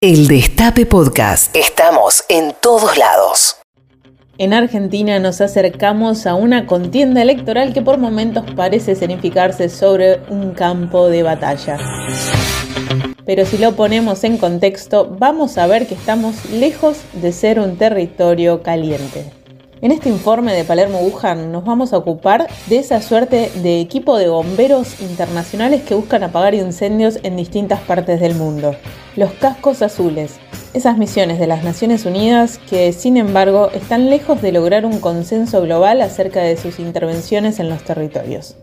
El Destape Podcast. Estamos en todos lados. En Argentina nos acercamos a una contienda electoral que por momentos parece significarse sobre un campo de batalla. Pero si lo ponemos en contexto, vamos a ver que estamos lejos de ser un territorio caliente. En este informe de Palermo Wuhan nos vamos a ocupar de esa suerte de equipo de bomberos internacionales que buscan apagar incendios en distintas partes del mundo. Los cascos azules, esas misiones de las Naciones Unidas que, sin embargo, están lejos de lograr un consenso global acerca de sus intervenciones en los territorios.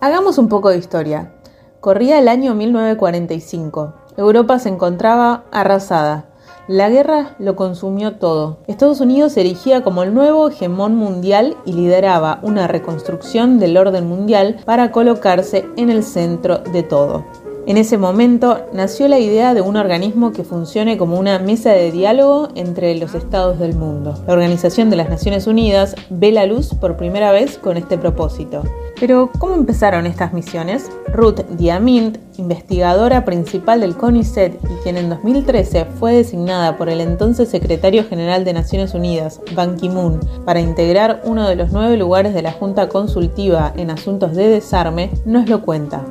Hagamos un poco de historia. Corría el año 1945. Europa se encontraba arrasada. La guerra lo consumió todo. Estados Unidos se erigía como el nuevo hegemón mundial y lideraba una reconstrucción del orden mundial para colocarse en el centro de todo. En ese momento nació la idea de un organismo que funcione como una mesa de diálogo entre los estados del mundo. La Organización de las Naciones Unidas ve la luz por primera vez con este propósito. Pero, ¿cómo empezaron estas misiones? Ruth Diamint, investigadora principal del CONICET y quien en 2013 fue designada por el entonces secretario general de Naciones Unidas, Ban Ki-moon, para integrar uno de los nueve lugares de la Junta Consultiva en asuntos de desarme, nos lo cuenta.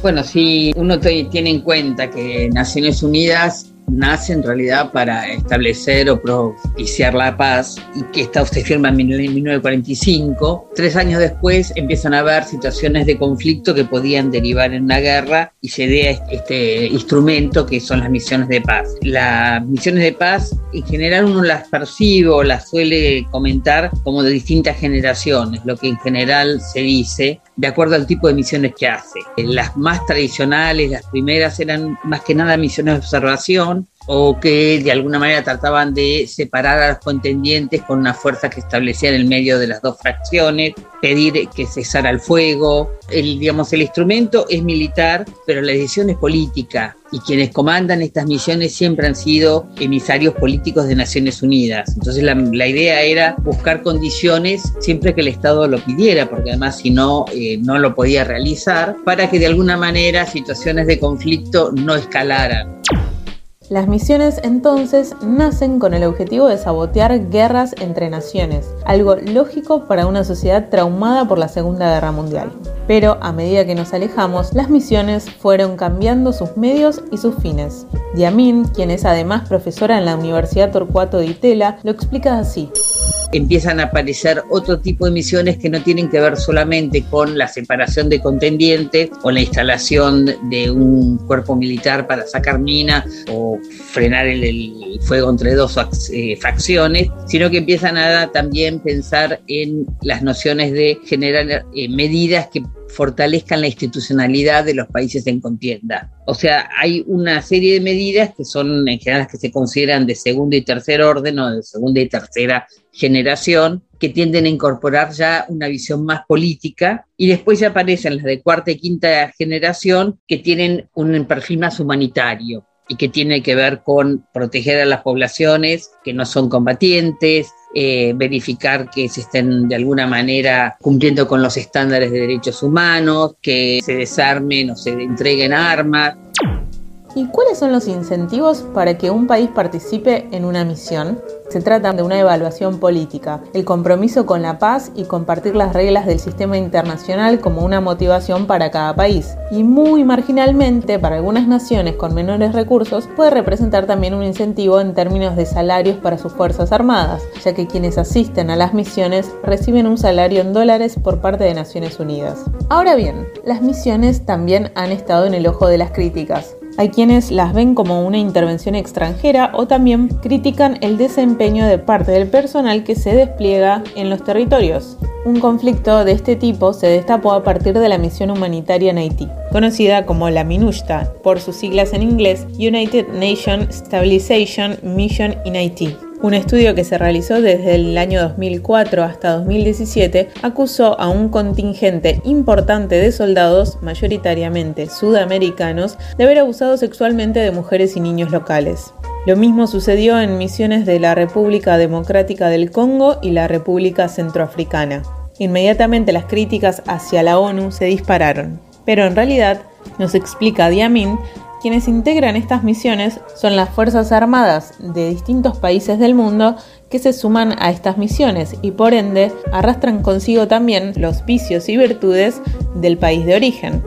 Bueno, si uno tiene en cuenta que Naciones Unidas nace en realidad para establecer o propiciar la paz y que esta se firma en 1945. Tres años después empiezan a haber situaciones de conflicto que podían derivar en una guerra y se idea este instrumento que son las misiones de paz. Las misiones de paz en general uno las percibe o las suele comentar como de distintas generaciones, lo que en general se dice de acuerdo al tipo de misiones que hace. Las más tradicionales, las primeras eran más que nada misiones de observación o que de alguna manera trataban de separar a los contendientes con una fuerza que establecía en el medio de las dos fracciones, pedir que cesara el fuego. El, digamos, el instrumento es militar, pero la decisión es política y quienes comandan estas misiones siempre han sido emisarios políticos de Naciones Unidas. Entonces la, idea era buscar condiciones siempre que el Estado lo pidiera, porque además si no, eh, no lo podía realizar, para que de alguna manera situaciones de conflicto no escalaran. Las misiones entonces nacen con el objetivo de sabotear guerras entre naciones, algo lógico para una sociedad traumada por la Segunda Guerra Mundial. Pero a medida que nos alejamos, las misiones fueron cambiando sus medios y sus fines. Diamin, quien es además profesora en la Universidad Torcuato de Itela, lo explica así empiezan a aparecer otro tipo de misiones que no tienen que ver solamente con la separación de contendientes o la instalación de un cuerpo militar para sacar minas o frenar el, fuego entre dos eh, facciones, sino que empiezan a también pensar en las nociones de generar eh, medidas que fortalezcan la institucionalidad de los países en contienda. O sea, hay una serie de medidas que son en general las que se consideran de segundo y tercer orden o de segunda y tercera generación, que tienden a incorporar ya una visión más política y después ya aparecen las de cuarta y quinta generación que tienen un perfil más humanitario y que tiene que ver con proteger a las poblaciones que no son combatientes, eh, verificar que se estén de alguna manera cumpliendo con los estándares de derechos humanos, que se desarmen o se entreguen armas. ¿Y cuáles son los incentivos para que un país participe en una misión? Se trata de una evaluación política, el compromiso con la paz y compartir las reglas del sistema internacional como una motivación para cada país. Y muy marginalmente, para algunas naciones con menores recursos, puede representar también un incentivo en términos de salarios para sus Fuerzas Armadas, ya que quienes asisten a las misiones reciben un salario en dólares por parte de Naciones Unidas. Ahora bien, las misiones también han estado en el ojo de las críticas. Hay quienes las ven como una intervención extranjera o también critican el desempeño de parte del personal que se despliega en los territorios. Un conflicto de este tipo se destapó a partir de la misión humanitaria en Haití, conocida como la MINUSTA, por sus siglas en inglés United Nations Stabilization Mission in Haiti. Un estudio que se realizó desde el año 2004 hasta 2017 acusó a un contingente importante de soldados, mayoritariamente sudamericanos, de haber abusado sexualmente de mujeres y niños locales. Lo mismo sucedió en misiones de la República Democrática del Congo y la República Centroafricana. Inmediatamente las críticas hacia la ONU se dispararon. Pero en realidad, nos explica Diamin, Quienes integran estas misiones son las Fuerzas Armadas de distintos países del mundo que se suman a estas misiones y por ende arrastran consigo también los vicios y virtudes del país de origen.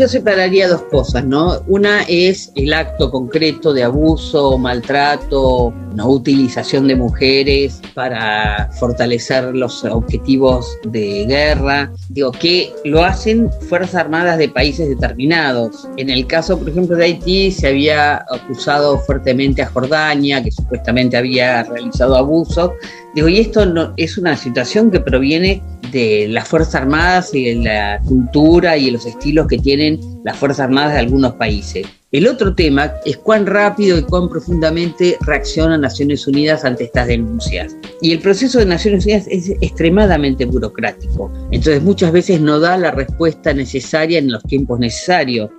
Yo separaría dos cosas, ¿no? Una es el acto concreto de abuso, maltrato, no utilización de mujeres para fortalecer los objetivos de guerra. Digo, que lo hacen Fuerzas Armadas de países determinados. En el caso, por ejemplo, de Haití, se había acusado fuertemente a Jordania, que supuestamente había realizado abusos. Digo, y esto no, es una situación que proviene de las Fuerzas Armadas y de la cultura y de los estilos que tienen las Fuerzas Armadas de algunos países. El otro tema es cuán rápido y cuán profundamente reacciona Naciones Unidas ante estas denuncias. Y el proceso de Naciones Unidas es extremadamente burocrático. Entonces muchas veces no da la respuesta necesaria en los tiempos necesarios.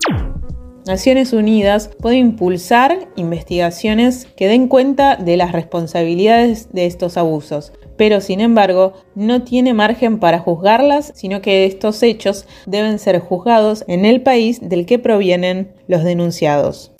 Naciones Unidas puede impulsar investigaciones que den cuenta de las responsabilidades de estos abusos, pero sin embargo no tiene margen para juzgarlas, sino que estos hechos deben ser juzgados en el país del que provienen los denunciados.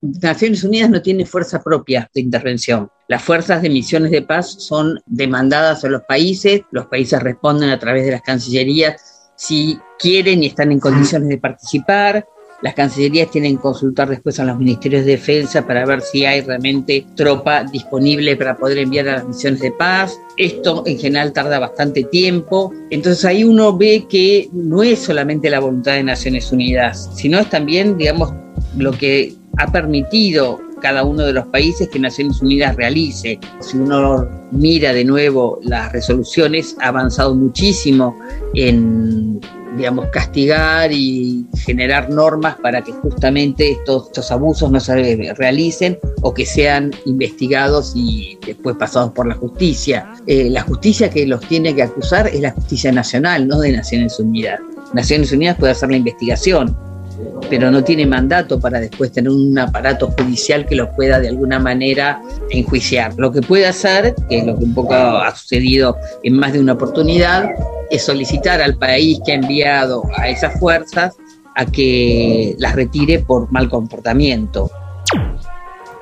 Naciones Unidas no tiene fuerza propia de intervención. Las fuerzas de misiones de paz son demandadas a los países, los países responden a través de las cancillerías si quieren y están en condiciones de participar, las cancillerías tienen que consultar después a los ministerios de defensa para ver si hay realmente tropa disponible para poder enviar a las misiones de paz. Esto en general tarda bastante tiempo. Entonces ahí uno ve que no es solamente la voluntad de Naciones Unidas, sino es también, digamos, lo que ha permitido cada uno de los países que Naciones Unidas realice. Si uno mira de nuevo las resoluciones, ha avanzado muchísimo en digamos, castigar y generar normas para que justamente estos, estos abusos no se realicen o que sean investigados y después pasados por la justicia. Eh, la justicia que los tiene que acusar es la justicia nacional, no de Naciones Unidas. Naciones Unidas puede hacer la investigación, pero no tiene mandato para después tener un aparato judicial que lo pueda de alguna manera enjuiciar. Lo que puede hacer, que es lo que un poco ha sucedido en más de una oportunidad, es solicitar al país que ha enviado a esas fuerzas a que las retire por mal comportamiento.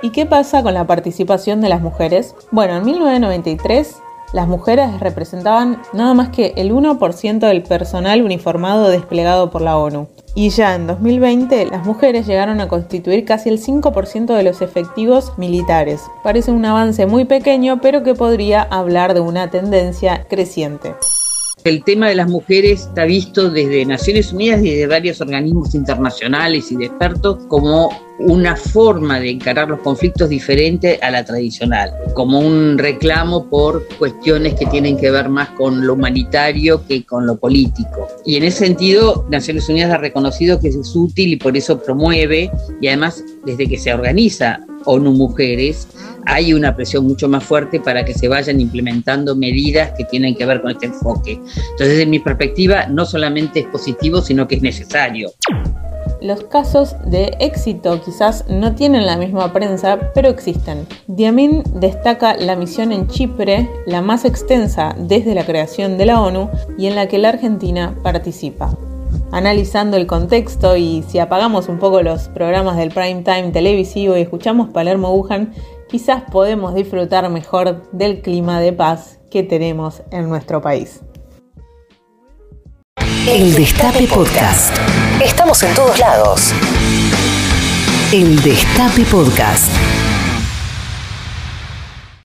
¿Y qué pasa con la participación de las mujeres? Bueno, en 1993 las mujeres representaban nada más que el 1% del personal uniformado desplegado por la ONU. Y ya en 2020 las mujeres llegaron a constituir casi el 5% de los efectivos militares. Parece un avance muy pequeño, pero que podría hablar de una tendencia creciente. El tema de las mujeres está visto desde Naciones Unidas y desde varios organismos internacionales y de expertos como una forma de encarar los conflictos diferente a la tradicional, como un reclamo por cuestiones que tienen que ver más con lo humanitario que con lo político. Y en ese sentido, Naciones Unidas ha reconocido que es útil y por eso promueve, y además desde que se organiza ONU Mujeres, hay una presión mucho más fuerte para que se vayan implementando medidas que tienen que ver con este enfoque. Entonces, desde mi perspectiva, no solamente es positivo, sino que es necesario. Los casos de éxito quizás no tienen la misma prensa, pero existen. Diamin destaca la misión en Chipre, la más extensa desde la creación de la ONU y en la que la Argentina participa. Analizando el contexto y si apagamos un poco los programas del prime time televisivo y escuchamos Palermo Wuhan, quizás podemos disfrutar mejor del clima de paz que tenemos en nuestro país. El Destape Podcast. Estamos en todos lados. El Destape Podcast.